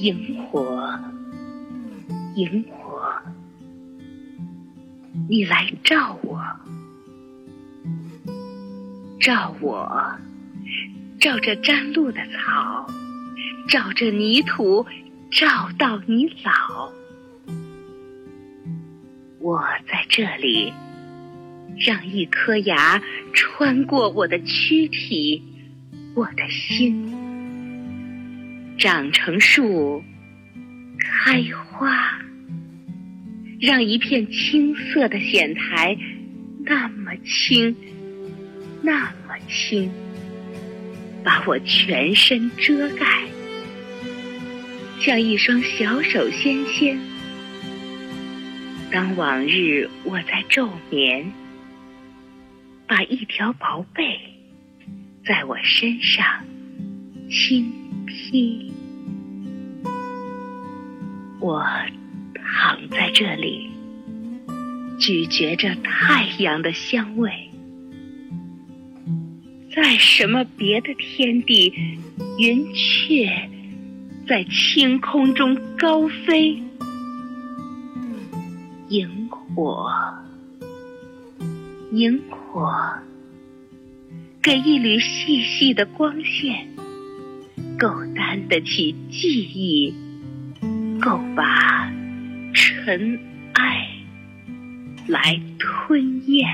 萤火，萤火，你来照我，照我，照着沾露的草，照着泥土，照到你老。我在这里，让一颗牙穿过我的躯体，我的心。长成树，开花，让一片青色的藓苔那么轻，那么轻，把我全身遮盖，像一双小手纤纤。当往日我在昼眠，把一条薄被在我身上轻披。我躺在这里，咀嚼着太阳的香味。在什么别的天地，云雀在青空中高飞。萤火，萤火，给一缕细细的光线，够担得起记忆。够把尘埃来吞咽。